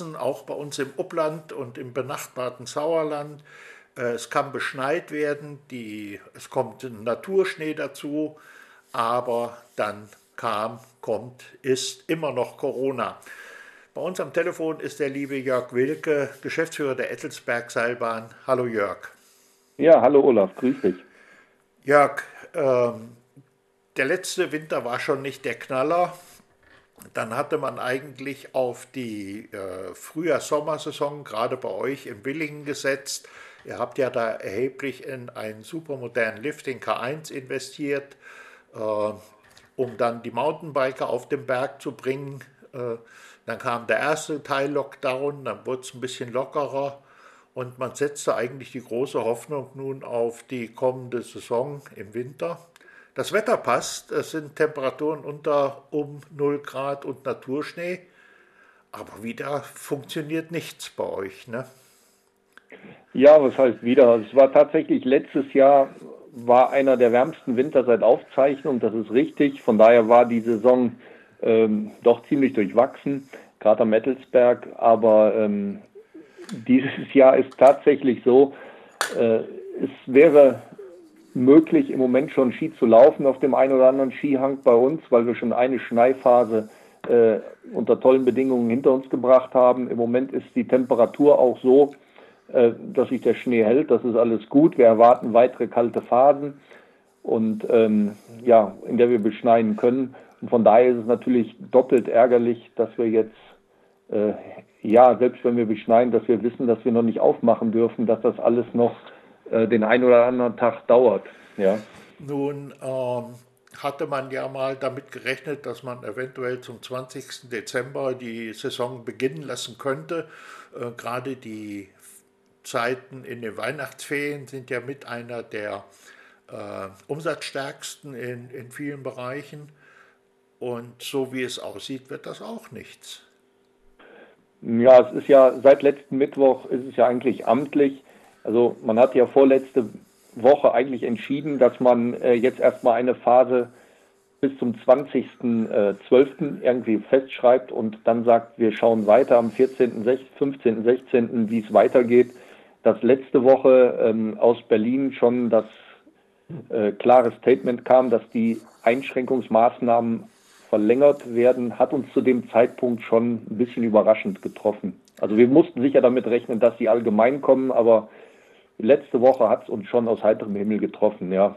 auch bei uns im Upland und im benachbarten Sauerland. Äh, es kann beschneit werden, die, es kommt Naturschnee dazu, aber dann kam, kommt, ist immer noch Corona. Bei uns am Telefon ist der liebe Jörg Wilke, Geschäftsführer der Ettelsberg Seilbahn. Hallo Jörg. Ja, hallo Olaf, grüß dich. Jörg, ähm, der letzte Winter war schon nicht der Knaller dann hatte man eigentlich auf die äh, Frühjahr-Sommersaison gerade bei euch in Willingen gesetzt. Ihr habt ja da erheblich in einen supermodernen Lift, den K1, investiert, äh, um dann die Mountainbiker auf den Berg zu bringen. Äh, dann kam der erste Teil Lockdown, dann wurde es ein bisschen lockerer und man setzte eigentlich die große Hoffnung nun auf die kommende Saison im Winter. Das Wetter passt, es sind Temperaturen unter um 0 Grad und Naturschnee, aber wieder funktioniert nichts bei euch, ne? Ja, was heißt wieder? Es war tatsächlich letztes Jahr war einer der wärmsten Winter seit Aufzeichnung, das ist richtig. Von daher war die Saison ähm, doch ziemlich durchwachsen, gerade am Mettelsberg. Aber ähm, dieses Jahr ist tatsächlich so, äh, es wäre möglich, im Moment schon Ski zu laufen auf dem einen oder anderen Skihang bei uns, weil wir schon eine Schneephase äh, unter tollen Bedingungen hinter uns gebracht haben. Im Moment ist die Temperatur auch so, äh, dass sich der Schnee hält. Das ist alles gut. Wir erwarten weitere kalte Phasen und ähm, ja, in der wir beschneien können. Und von daher ist es natürlich doppelt ärgerlich, dass wir jetzt äh, ja, selbst wenn wir beschneien, dass wir wissen, dass wir noch nicht aufmachen dürfen, dass das alles noch äh, den einen oder anderen Tag dauert. Ja. Nun ähm, hatte man ja mal damit gerechnet, dass man eventuell zum 20. Dezember die Saison beginnen lassen könnte. Äh, Gerade die Zeiten in den Weihnachtsferien sind ja mit einer der äh, umsatzstärksten in, in vielen Bereichen. Und so wie es aussieht, wird das auch nichts. Ja, es ist ja seit letzten Mittwoch ist es ja eigentlich amtlich. Also man hat ja vorletzte Woche eigentlich entschieden, dass man äh, jetzt erstmal eine Phase bis zum 20.12. Äh, irgendwie festschreibt und dann sagt, wir schauen weiter am 14., 15., 16., wie es weitergeht. Dass letzte Woche ähm, aus Berlin schon das äh, klare Statement kam, dass die Einschränkungsmaßnahmen verlängert werden, hat uns zu dem Zeitpunkt schon ein bisschen überraschend getroffen. Also wir mussten sicher damit rechnen, dass sie allgemein kommen, aber letzte Woche hat es uns schon aus heiterem Himmel getroffen, ja.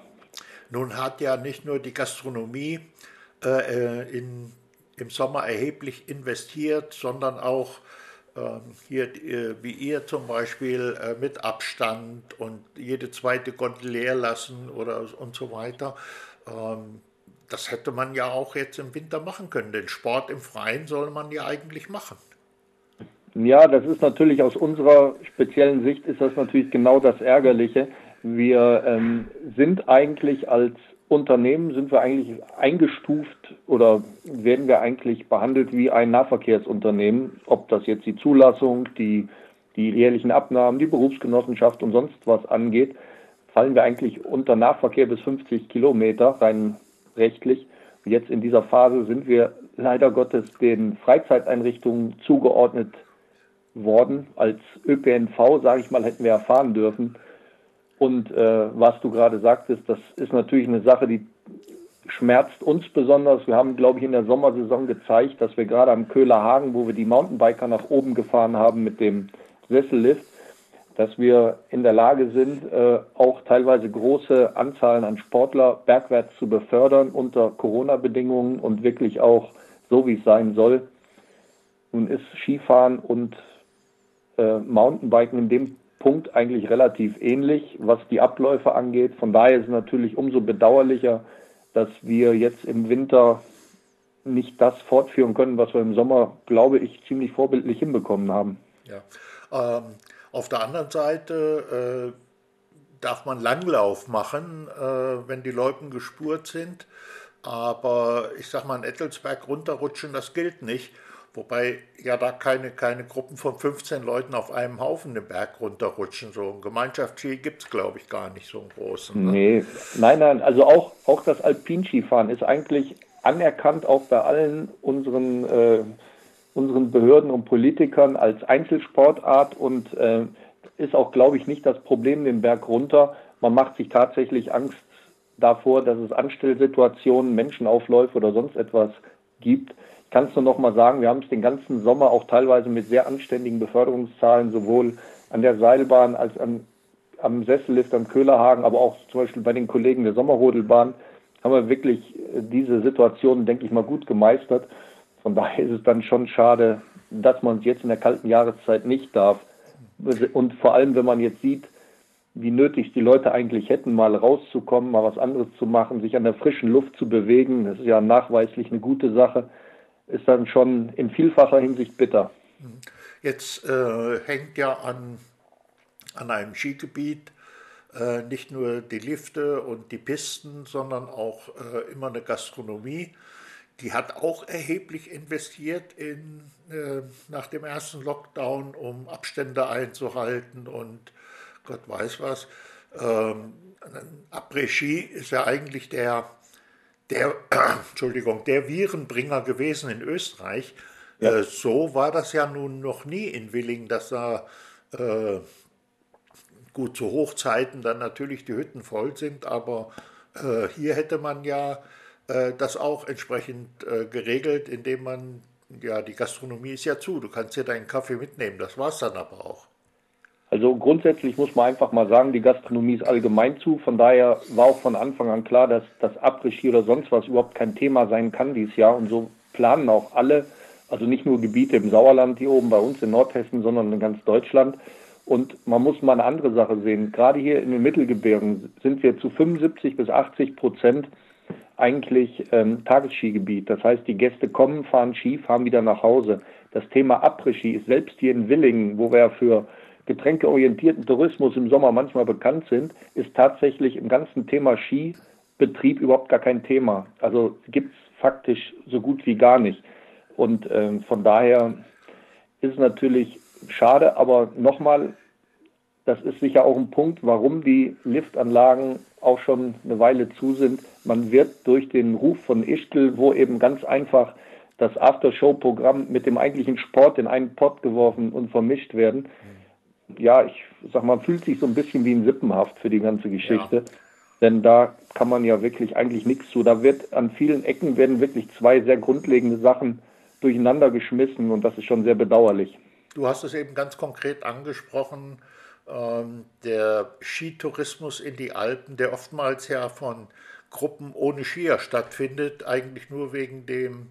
Nun hat ja nicht nur die Gastronomie äh, äh in, im Sommer erheblich investiert, sondern auch äh, hier, äh, wie ihr zum Beispiel, äh, mit Abstand und jede zweite Gondel leer lassen oder und so weiter. Ähm, das hätte man ja auch jetzt im Winter machen können. Den Sport im Freien soll man ja eigentlich machen. Ja, das ist natürlich aus unserer speziellen Sicht ist das natürlich genau das Ärgerliche. Wir ähm, sind eigentlich als Unternehmen sind wir eigentlich eingestuft oder werden wir eigentlich behandelt wie ein Nahverkehrsunternehmen, ob das jetzt die Zulassung, die, die jährlichen Abnahmen, die Berufsgenossenschaft und sonst was angeht, fallen wir eigentlich unter Nahverkehr bis 50 Kilometer rein rechtlich. jetzt in dieser Phase sind wir leider Gottes den Freizeiteinrichtungen zugeordnet worden. Als ÖPNV, sage ich mal, hätten wir erfahren dürfen. Und äh, was du gerade sagtest, das ist natürlich eine Sache, die schmerzt uns besonders. Wir haben, glaube ich, in der Sommersaison gezeigt, dass wir gerade am Köhler Hagen, wo wir die Mountainbiker nach oben gefahren haben mit dem Sessellift, dass wir in der Lage sind, äh, auch teilweise große Anzahlen an Sportler bergwärts zu befördern unter Corona-Bedingungen und wirklich auch so, wie es sein soll. Nun ist Skifahren und äh, Mountainbiken in dem Punkt eigentlich relativ ähnlich, was die Abläufe angeht. Von daher ist es natürlich umso bedauerlicher, dass wir jetzt im Winter nicht das fortführen können, was wir im Sommer, glaube ich, ziemlich vorbildlich hinbekommen haben. Ja. Ähm, auf der anderen Seite äh, darf man Langlauf machen, äh, wenn die Leuten gespurt sind. Aber ich sag mal, ein Ettelsberg runterrutschen, das gilt nicht. Wobei ja da keine, keine Gruppen von 15 Leuten auf einem Haufen den Berg runterrutschen. So ein Gemeinschaftsski gibt es, glaube ich, gar nicht so einen großen. Ne? Nee, nein, nein. Also auch, auch das Alpinskifahren ist eigentlich anerkannt, auch bei allen unseren äh, unseren Behörden und Politikern als Einzelsportart und äh, ist auch, glaube ich, nicht das Problem den Berg runter. Man macht sich tatsächlich Angst davor, dass es Anstellsituationen, Menschenaufläufe oder sonst etwas gibt. Ich kann es nur noch mal sagen, wir haben es den ganzen Sommer auch teilweise mit sehr anständigen Beförderungszahlen sowohl an der Seilbahn als an, am Sessellift am Köhlerhagen, aber auch zum Beispiel bei den Kollegen der Sommerrodelbahn haben wir wirklich äh, diese Situation, denke ich mal, gut gemeistert. Von daher ist es dann schon schade, dass man es jetzt in der kalten Jahreszeit nicht darf. Und vor allem, wenn man jetzt sieht, wie nötig die Leute eigentlich hätten, mal rauszukommen, mal was anderes zu machen, sich an der frischen Luft zu bewegen, das ist ja nachweislich eine gute Sache, ist dann schon in vielfacher Hinsicht bitter. Jetzt äh, hängt ja an, an einem Skigebiet äh, nicht nur die Lifte und die Pisten, sondern auch äh, immer eine Gastronomie. Die hat auch erheblich investiert in, äh, nach dem ersten Lockdown, um Abstände einzuhalten und Gott weiß was. Ähm, Après-Ski ist ja eigentlich der, der, Entschuldigung, der Virenbringer gewesen in Österreich. Ja. Äh, so war das ja nun noch nie in Willingen, dass da äh, gut zu Hochzeiten dann natürlich die Hütten voll sind, aber äh, hier hätte man ja äh, das auch entsprechend äh, geregelt, indem man, ja, die Gastronomie ist ja zu, du kannst hier deinen Kaffee mitnehmen, das war es dann aber auch. Also grundsätzlich muss man einfach mal sagen, die Gastronomie ist allgemein zu. Von daher war auch von Anfang an klar, dass das Après-Ski oder sonst was überhaupt kein Thema sein kann dieses Jahr. Und so planen auch alle, also nicht nur Gebiete im Sauerland hier oben bei uns in Nordhessen, sondern in ganz Deutschland. Und man muss mal eine andere Sache sehen. Gerade hier in den Mittelgebirgen sind wir zu 75 bis 80 Prozent eigentlich ähm, Tagesskigebiet. Das heißt, die Gäste kommen, fahren Ski, fahren wieder nach Hause. Das Thema Après-Ski ist selbst hier in Willingen, wo wir für getränkeorientierten Tourismus im Sommer manchmal bekannt sind, ist tatsächlich im ganzen Thema Skibetrieb überhaupt gar kein Thema. Also gibt es faktisch so gut wie gar nicht. Und äh, von daher ist es natürlich schade, aber nochmal, das ist sicher auch ein Punkt, warum die Liftanlagen auch schon eine Weile zu sind. Man wird durch den Ruf von Ischgl, wo eben ganz einfach das Aftershow-Programm mit dem eigentlichen Sport in einen Pott geworfen und vermischt werden, ja, ich sag mal, fühlt sich so ein bisschen wie ein Sippenhaft für die ganze Geschichte. Ja. Denn da kann man ja wirklich eigentlich nichts zu. Da wird an vielen Ecken werden wirklich zwei sehr grundlegende Sachen durcheinander geschmissen und das ist schon sehr bedauerlich. Du hast es eben ganz konkret angesprochen, ähm, der Skitourismus in die Alpen, der oftmals ja von Gruppen ohne Skier stattfindet, eigentlich nur wegen dem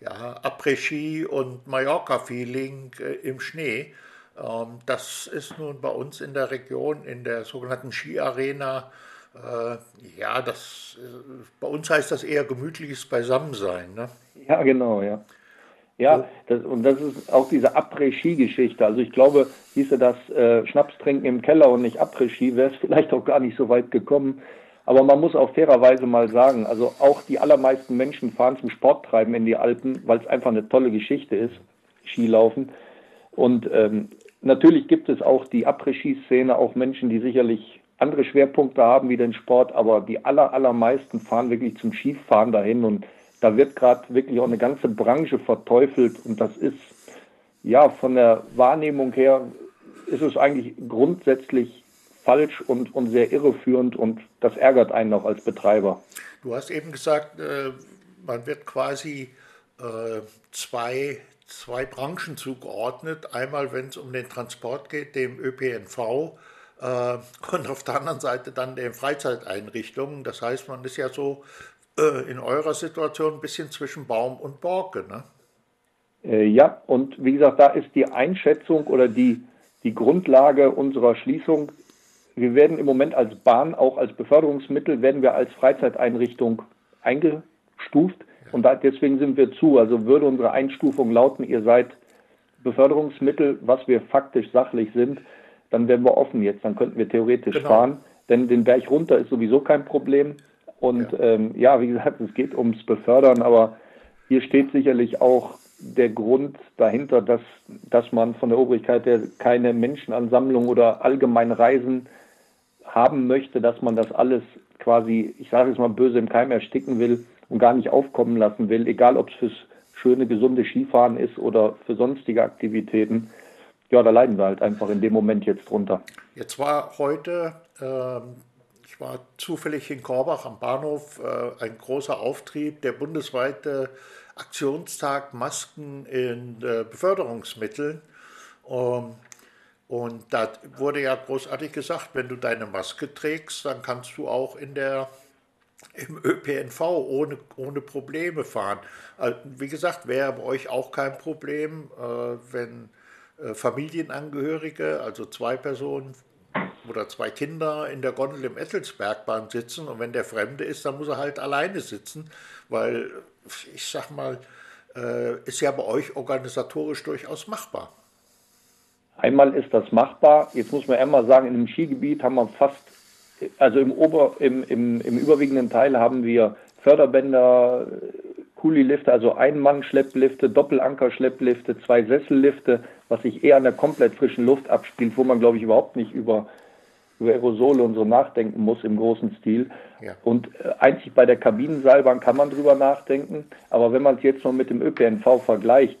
ja, Après-Ski und Mallorca-Feeling äh, im Schnee. Ähm, das ist nun bei uns in der Region, in der sogenannten Skiarena, äh, ja, das, äh, bei uns heißt das eher gemütliches Beisammensein. Ne? Ja, genau, ja. Ja, das, und das ist auch diese Après-Ski-Geschichte. Also ich glaube, hieße das äh, Schnaps trinken im Keller und nicht Après-Ski, wäre es vielleicht auch gar nicht so weit gekommen. Aber man muss auch fairerweise mal sagen, also auch die allermeisten Menschen fahren zum Sporttreiben in die Alpen, weil es einfach eine tolle Geschichte ist, Skilaufen. Und ähm, Natürlich gibt es auch die Après-Ski-Szene, auch Menschen, die sicherlich andere Schwerpunkte haben wie den Sport, aber die aller, allermeisten fahren wirklich zum Skifahren dahin und da wird gerade wirklich auch eine ganze Branche verteufelt und das ist ja von der Wahrnehmung her ist es eigentlich grundsätzlich falsch und, und sehr irreführend und das ärgert einen auch als Betreiber. Du hast eben gesagt, äh, man wird quasi äh, zwei zwei Branchen zugeordnet. Einmal, wenn es um den Transport geht, dem ÖPNV äh, und auf der anderen Seite dann den Freizeiteinrichtungen. Das heißt, man ist ja so äh, in eurer Situation ein bisschen zwischen Baum und Borke. Ne? Äh, ja, und wie gesagt, da ist die Einschätzung oder die, die Grundlage unserer Schließung. Wir werden im Moment als Bahn, auch als Beförderungsmittel, werden wir als Freizeiteinrichtung eingestuft. Und da, deswegen sind wir zu. Also würde unsere Einstufung lauten, ihr seid Beförderungsmittel, was wir faktisch sachlich sind, dann wären wir offen jetzt. Dann könnten wir theoretisch genau. fahren. Denn den Berg runter ist sowieso kein Problem. Und ja. Ähm, ja, wie gesagt, es geht ums Befördern, aber hier steht sicherlich auch der Grund dahinter, dass, dass man von der Obrigkeit her keine Menschenansammlung oder allgemein Reisen haben möchte, dass man das alles quasi, ich sage es mal böse im Keim ersticken will und gar nicht aufkommen lassen will, egal ob es fürs schöne, gesunde Skifahren ist oder für sonstige Aktivitäten, ja, da leiden wir halt einfach in dem Moment jetzt drunter. Jetzt war heute, äh, ich war zufällig in Korbach am Bahnhof, äh, ein großer Auftrieb, der bundesweite Aktionstag Masken in äh, Beförderungsmitteln. Um, und da wurde ja großartig gesagt, wenn du deine Maske trägst, dann kannst du auch in der im ÖPNV ohne, ohne Probleme fahren. Also, wie gesagt, wäre bei euch auch kein Problem, äh, wenn äh, Familienangehörige, also zwei Personen oder zwei Kinder in der Gondel im Ettelsbergbahn sitzen und wenn der Fremde ist, dann muss er halt alleine sitzen, weil ich sag mal, äh, ist ja bei euch organisatorisch durchaus machbar. Einmal ist das machbar. Jetzt muss man einmal sagen, in einem Skigebiet haben wir fast, also im, Ober, im, im, im überwiegenden Teil haben wir Förderbänder, Kulilifte, also Ein-Mann-Schlepplifte, Doppelanker-Schlepplifte, zwei Sessellifte, was sich eher an der komplett frischen Luft abspielt, wo man, glaube ich, überhaupt nicht über, über Aerosole und so nachdenken muss im großen Stil. Ja. Und äh, einzig bei der Kabinenseilbahn kann man drüber nachdenken. Aber wenn man es jetzt noch mit dem ÖPNV vergleicht,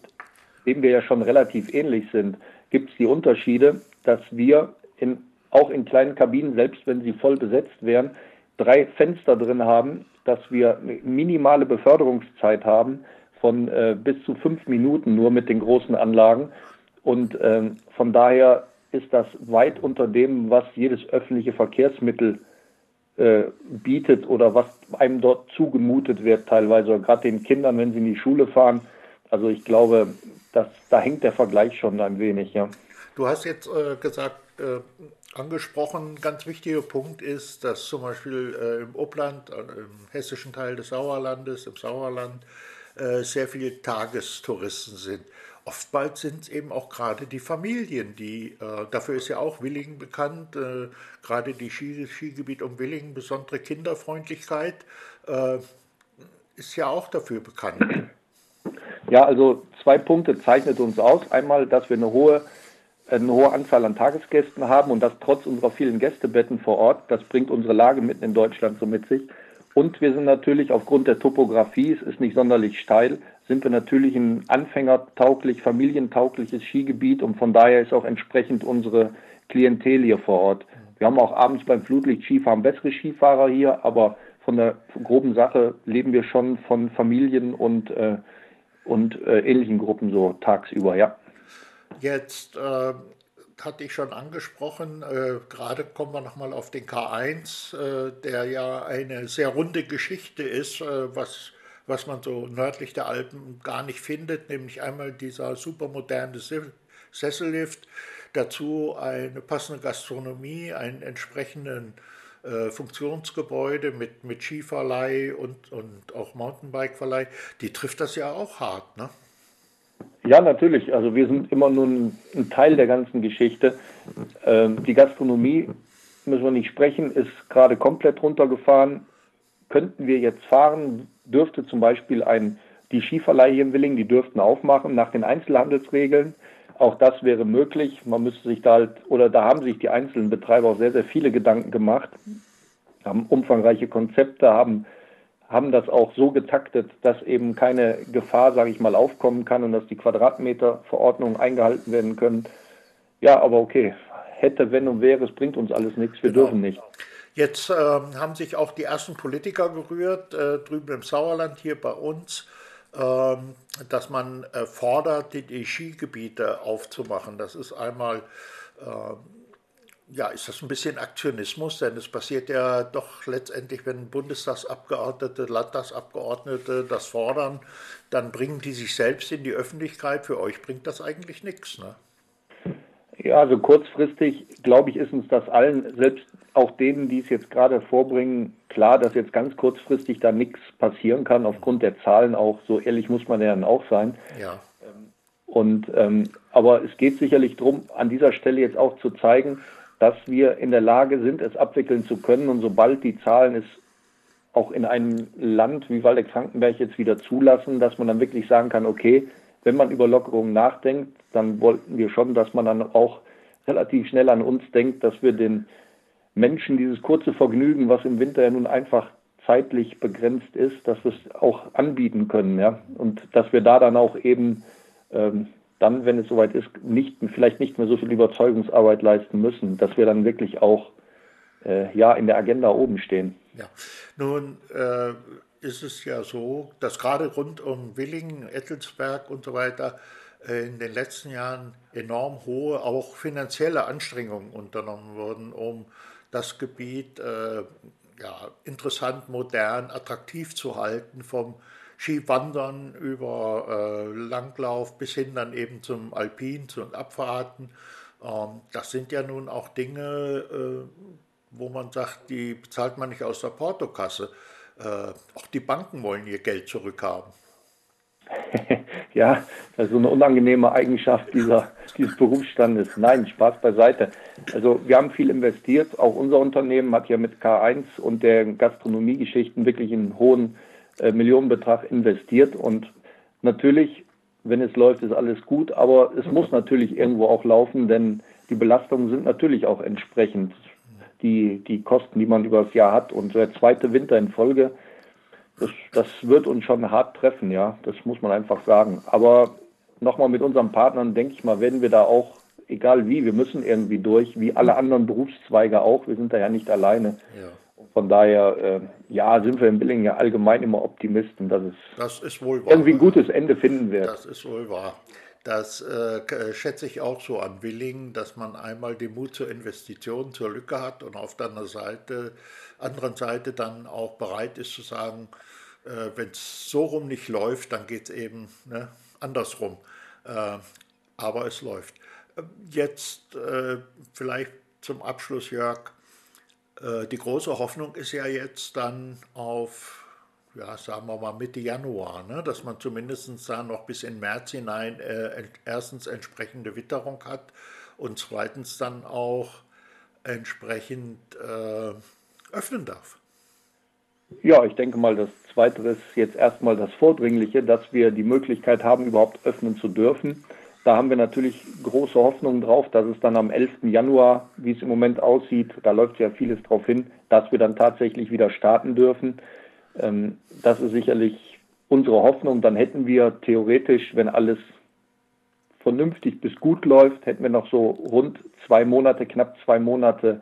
dem wir ja schon relativ ähnlich sind, gibt es die Unterschiede, dass wir in, auch in kleinen Kabinen, selbst wenn sie voll besetzt wären, drei Fenster drin haben, dass wir minimale Beförderungszeit haben von äh, bis zu fünf Minuten nur mit den großen Anlagen. Und ähm, von daher ist das weit unter dem, was jedes öffentliche Verkehrsmittel äh, bietet oder was einem dort zugemutet wird, teilweise, gerade den Kindern, wenn sie in die Schule fahren. Also ich glaube, dass, da hängt der Vergleich schon ein wenig, ja. Du hast jetzt äh, gesagt, äh, angesprochen, ganz wichtiger Punkt ist, dass zum Beispiel äh, im Obland, äh, im hessischen Teil des Sauerlandes, im Sauerland, äh, sehr viele Tagestouristen sind. Oftmals sind es eben auch gerade die Familien, die, äh, dafür ist ja auch Willingen bekannt, äh, gerade die Ski, Skigebiet um Willingen, besondere Kinderfreundlichkeit, äh, ist ja auch dafür bekannt. Ja, also zwei Punkte zeichnet uns aus. Einmal, dass wir eine hohe eine hohe Anzahl an Tagesgästen haben und das trotz unserer vielen Gästebetten vor Ort. Das bringt unsere Lage mitten in Deutschland so mit sich. Und wir sind natürlich aufgrund der Topografie, es ist nicht sonderlich steil, sind wir natürlich ein anfängertauglich, familientaugliches Skigebiet und von daher ist auch entsprechend unsere Klientel hier vor Ort. Wir haben auch abends beim Flutlicht Skifahren bessere Skifahrer hier, aber von der groben Sache leben wir schon von Familien und, äh, und äh, ähnlichen Gruppen so tagsüber, ja. Jetzt äh, hatte ich schon angesprochen, äh, gerade kommen wir nochmal auf den K1, äh, der ja eine sehr runde Geschichte ist, äh, was, was man so nördlich der Alpen gar nicht findet, nämlich einmal dieser supermoderne Sessellift, dazu eine passende Gastronomie, einen entsprechenden äh, Funktionsgebäude mit, mit Skiverleih und, und auch Mountainbike-Verleih, die trifft das ja auch hart, ne? Ja, natürlich. Also wir sind immer nur ein, Teil der ganzen Geschichte. Ähm, die Gastronomie, müssen wir nicht sprechen, ist gerade komplett runtergefahren. Könnten wir jetzt fahren, dürfte zum Beispiel ein, die Skiverleih hier in Willing, die dürften aufmachen nach den Einzelhandelsregeln. Auch das wäre möglich. Man müsste sich da halt, oder da haben sich die einzelnen Betreiber auch sehr, sehr viele Gedanken gemacht, haben umfangreiche Konzepte, haben haben das auch so getaktet, dass eben keine Gefahr, sage ich mal, aufkommen kann und dass die Quadratmeterverordnungen eingehalten werden können. Ja, aber okay, hätte, wenn und wäre, es bringt uns alles nichts, wir genau. dürfen nicht. Jetzt äh, haben sich auch die ersten Politiker gerührt, äh, drüben im Sauerland, hier bei uns, äh, dass man äh, fordert, die, die, Skigebiete aufzumachen. Das ist einmal ähm, ja, ist das ein bisschen Aktionismus? Denn es passiert ja doch letztendlich, wenn Bundestagsabgeordnete, Landtagsabgeordnete das fordern, dann bringen die sich selbst in die Öffentlichkeit. Für euch bringt das eigentlich nichts. Ne? Ja, also kurzfristig, glaube ich, ist uns das allen, selbst auch denen, die es jetzt gerade vorbringen, klar, dass jetzt ganz kurzfristig da nichts passieren kann, aufgrund der Zahlen auch. So ehrlich muss man ja dann auch sein. Ja. Und, ähm, aber es geht sicherlich darum, an dieser Stelle jetzt auch zu zeigen, dass wir in der Lage sind, es abwickeln zu können. Und sobald die Zahlen es auch in einem Land wie Waldeck-Frankenberg jetzt wieder zulassen, dass man dann wirklich sagen kann, okay, wenn man über Lockerungen nachdenkt, dann wollten wir schon, dass man dann auch relativ schnell an uns denkt, dass wir den Menschen dieses kurze Vergnügen, was im Winter ja nun einfach zeitlich begrenzt ist, dass wir es auch anbieten können, ja. Und dass wir da dann auch eben ähm, dann, wenn es soweit ist, nicht, vielleicht nicht mehr so viel Überzeugungsarbeit leisten müssen, dass wir dann wirklich auch äh, ja in der Agenda oben stehen. Ja, nun äh, ist es ja so, dass gerade rund um Willingen, Ettelsberg und so weiter äh, in den letzten Jahren enorm hohe, auch finanzielle Anstrengungen unternommen wurden, um das Gebiet äh, ja, interessant, modern, attraktiv zu halten, vom Skiwandern über äh, Langlauf bis hin dann eben zum Alpin, zu Abfahrten. Ähm, das sind ja nun auch Dinge, äh, wo man sagt, die bezahlt man nicht aus der Portokasse. Äh, auch die Banken wollen ihr Geld zurückhaben. ja, das ist so eine unangenehme Eigenschaft dieser, dieses Berufsstandes. Nein, Spaß beiseite. Also wir haben viel investiert. Auch unser Unternehmen hat ja mit K1 und der Gastronomiegeschichten wirklich einen hohen äh, Millionenbetrag investiert. Und natürlich, wenn es läuft, ist alles gut. Aber es muss natürlich irgendwo auch laufen, denn die Belastungen sind natürlich auch entsprechend die, die Kosten, die man über das Jahr hat. Und der zweite Winter in Folge, das, das wird uns schon hart treffen, ja. Das muss man einfach sagen. Aber nochmal mit unseren Partnern, denke ich mal, werden wir da auch, egal wie, wir müssen irgendwie durch, wie alle anderen Berufszweige auch. Wir sind da ja nicht alleine. Ja. Von daher, äh, ja, sind wir in Billingen ja allgemein immer Optimisten, dass es das irgendwie ein gutes Ende finden wird. Das ist wohl wahr. Das äh, schätze ich auch so an Willingen, dass man einmal den Mut zur Investition, zur Lücke hat und auf der anderen Seite, anderen Seite dann auch bereit ist zu sagen, äh, wenn es so rum nicht läuft, dann geht es eben ne, andersrum. Äh, aber es läuft. Jetzt äh, vielleicht zum Abschluss, Jörg. Äh, die große Hoffnung ist ja jetzt dann auf ja, sagen wir mal Mitte Januar, ne, dass man zumindest da noch bis in März hinein äh, erstens entsprechende Witterung hat und zweitens dann auch entsprechend äh, öffnen darf. Ja, ich denke mal, das Zweite ist jetzt erstmal das Vordringliche, dass wir die Möglichkeit haben, überhaupt öffnen zu dürfen. Da haben wir natürlich große Hoffnung drauf, dass es dann am 11. Januar, wie es im Moment aussieht, da läuft ja vieles drauf hin, dass wir dann tatsächlich wieder starten dürfen. Ähm, das ist sicherlich unsere Hoffnung. Dann hätten wir theoretisch, wenn alles vernünftig bis gut läuft, hätten wir noch so rund zwei Monate, knapp zwei Monate,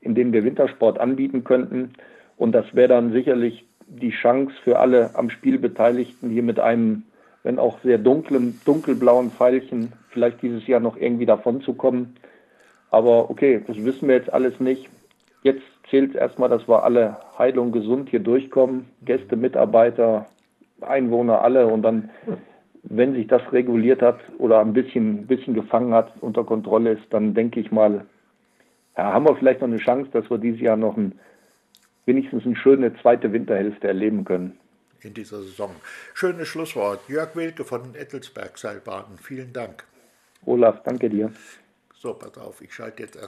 in denen wir Wintersport anbieten könnten. Und das wäre dann sicherlich die Chance für alle am Spiel Beteiligten, hier mit einem, wenn auch sehr dunklem, dunkelblauen Pfeilchen vielleicht dieses Jahr noch irgendwie davon zu kommen. Aber okay, das wissen wir jetzt alles nicht. Jetzt zählt erstmal, dass wir alle heil und gesund hier durchkommen. Gäste, Mitarbeiter, Einwohner, alle. Und dann, wenn sich das reguliert hat oder ein bisschen, bisschen gefangen hat, unter Kontrolle ist, dann denke ich mal, ja, haben wir vielleicht noch eine Chance, dass wir dieses Jahr noch ein, wenigstens eine schöne zweite Winterhälfte erleben können. In dieser Saison. Schönes Schlusswort. Jörg Wilke von Ettelsberg Seilbahnen. Vielen Dank. Olaf, danke dir. So, pass auf, ich schalte jetzt erst.